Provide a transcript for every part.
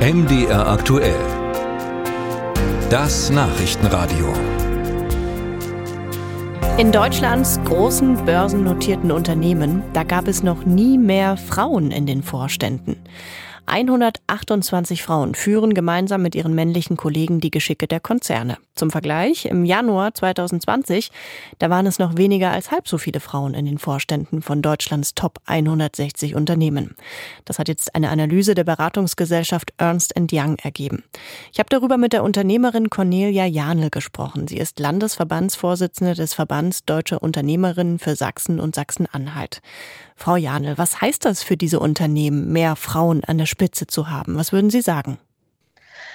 MDR aktuell. Das Nachrichtenradio. In Deutschlands großen börsennotierten Unternehmen, da gab es noch nie mehr Frauen in den Vorständen. 128 Frauen führen gemeinsam mit ihren männlichen Kollegen die Geschicke der Konzerne. Zum Vergleich, im Januar 2020, da waren es noch weniger als halb so viele Frauen in den Vorständen von Deutschlands Top 160 Unternehmen. Das hat jetzt eine Analyse der Beratungsgesellschaft Ernst Young ergeben. Ich habe darüber mit der Unternehmerin Cornelia Janel gesprochen. Sie ist Landesverbandsvorsitzende des Verbands Deutsche Unternehmerinnen für Sachsen und Sachsen-Anhalt. Frau Janel, was heißt das für diese Unternehmen, mehr Frauen an der Spitze zu haben? Was würden Sie sagen?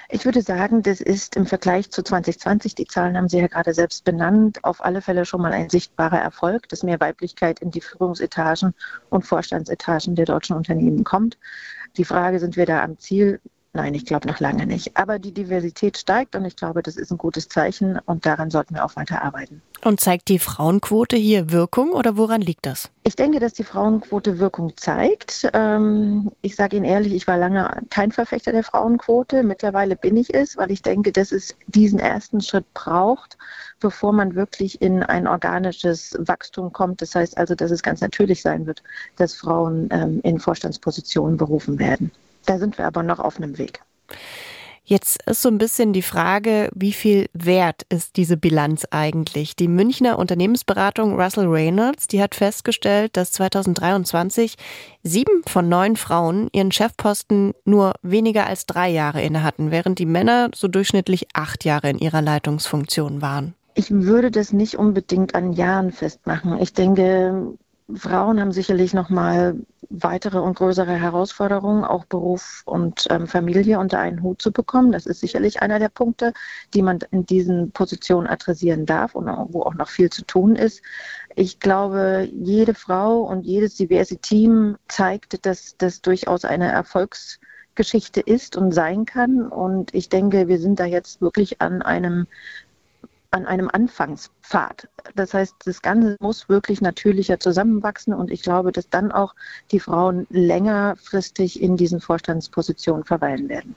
Ich würde sagen, das ist im Vergleich zu 2020, die Zahlen haben Sie ja gerade selbst benannt, auf alle Fälle schon mal ein sichtbarer Erfolg, dass mehr Weiblichkeit in die Führungsetagen und Vorstandsetagen der deutschen Unternehmen kommt. Die Frage, sind wir da am Ziel? Nein, ich glaube noch lange nicht. Aber die Diversität steigt und ich glaube, das ist ein gutes Zeichen und daran sollten wir auch weiter arbeiten. Und zeigt die Frauenquote hier Wirkung oder woran liegt das? Ich denke, dass die Frauenquote Wirkung zeigt. Ähm, ich sage Ihnen ehrlich, ich war lange kein Verfechter der Frauenquote. Mittlerweile bin ich es, weil ich denke, dass es diesen ersten Schritt braucht, bevor man wirklich in ein organisches Wachstum kommt. Das heißt also, dass es ganz natürlich sein wird, dass Frauen ähm, in Vorstandspositionen berufen werden. Da sind wir aber noch auf einem Weg. Jetzt ist so ein bisschen die Frage, wie viel wert ist diese Bilanz eigentlich? Die Münchner Unternehmensberatung Russell Reynolds, die hat festgestellt, dass 2023 sieben von neun Frauen ihren Chefposten nur weniger als drei Jahre inne hatten, während die Männer so durchschnittlich acht Jahre in ihrer Leitungsfunktion waren. Ich würde das nicht unbedingt an Jahren festmachen. Ich denke, Frauen haben sicherlich noch mal weitere und größere Herausforderungen, auch Beruf und ähm, Familie unter einen Hut zu bekommen. Das ist sicherlich einer der Punkte, die man in diesen Positionen adressieren darf und wo auch noch viel zu tun ist. Ich glaube, jede Frau und jedes diverse Team zeigt, dass das durchaus eine Erfolgsgeschichte ist und sein kann. Und ich denke, wir sind da jetzt wirklich an einem an einem Anfangspfad. Das heißt, das Ganze muss wirklich natürlicher zusammenwachsen und ich glaube, dass dann auch die Frauen längerfristig in diesen Vorstandspositionen verweilen werden.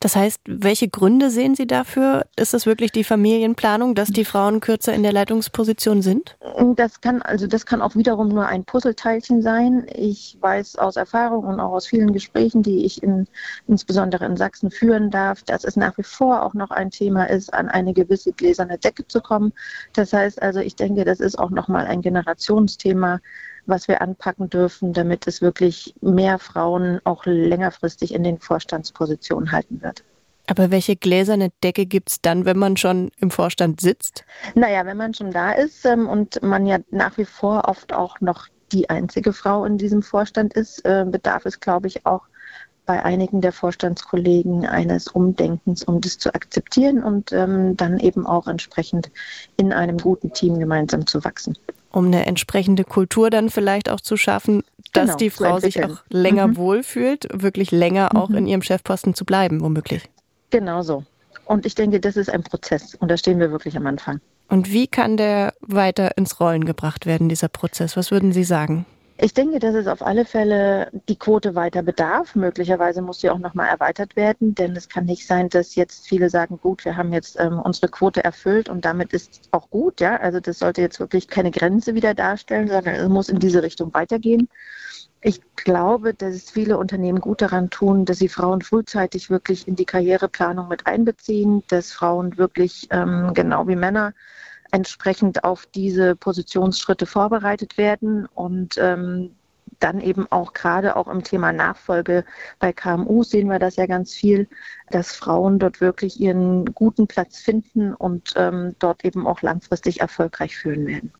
Das heißt, welche Gründe sehen Sie dafür? Ist es wirklich die Familienplanung, dass die Frauen kürzer in der Leitungsposition sind? Das kann, also das kann auch wiederum nur ein Puzzleteilchen sein. Ich weiß aus Erfahrung und auch aus vielen Gesprächen, die ich in, insbesondere in Sachsen führen darf, dass es nach wie vor auch noch ein Thema ist, an eine gewisse gläserne Decke zu kommen. Das heißt also, ich denke, das ist auch nochmal ein Generationsthema, was wir anpacken dürfen, damit es wirklich mehr Frauen auch längerfristig in den Vorstandspositionen halten wird. Aber welche gläserne Decke gibt es dann, wenn man schon im Vorstand sitzt? Naja, wenn man schon da ist ähm, und man ja nach wie vor oft auch noch die einzige Frau in diesem Vorstand ist, äh, bedarf es, glaube ich, auch bei einigen der Vorstandskollegen eines Umdenkens, um das zu akzeptieren und ähm, dann eben auch entsprechend in einem guten Team gemeinsam zu wachsen um eine entsprechende Kultur dann vielleicht auch zu schaffen, dass genau, die Frau sich auch länger mhm. wohlfühlt, wirklich länger auch mhm. in ihrem Chefposten zu bleiben, womöglich. Genau so. Und ich denke, das ist ein Prozess und da stehen wir wirklich am Anfang. Und wie kann der weiter ins Rollen gebracht werden, dieser Prozess? Was würden Sie sagen? Ich denke, dass es auf alle Fälle die Quote weiter bedarf. Möglicherweise muss sie auch nochmal erweitert werden, denn es kann nicht sein, dass jetzt viele sagen, gut, wir haben jetzt ähm, unsere Quote erfüllt und damit ist es auch gut. Ja, also das sollte jetzt wirklich keine Grenze wieder darstellen, sondern es muss in diese Richtung weitergehen. Ich glaube, dass viele Unternehmen gut daran tun, dass sie Frauen frühzeitig wirklich in die Karriereplanung mit einbeziehen, dass Frauen wirklich ähm, genau wie Männer entsprechend auf diese Positionsschritte vorbereitet werden und ähm, dann eben auch gerade auch im Thema Nachfolge bei KMU sehen wir das ja ganz viel, dass Frauen dort wirklich ihren guten Platz finden und ähm, dort eben auch langfristig erfolgreich führen werden.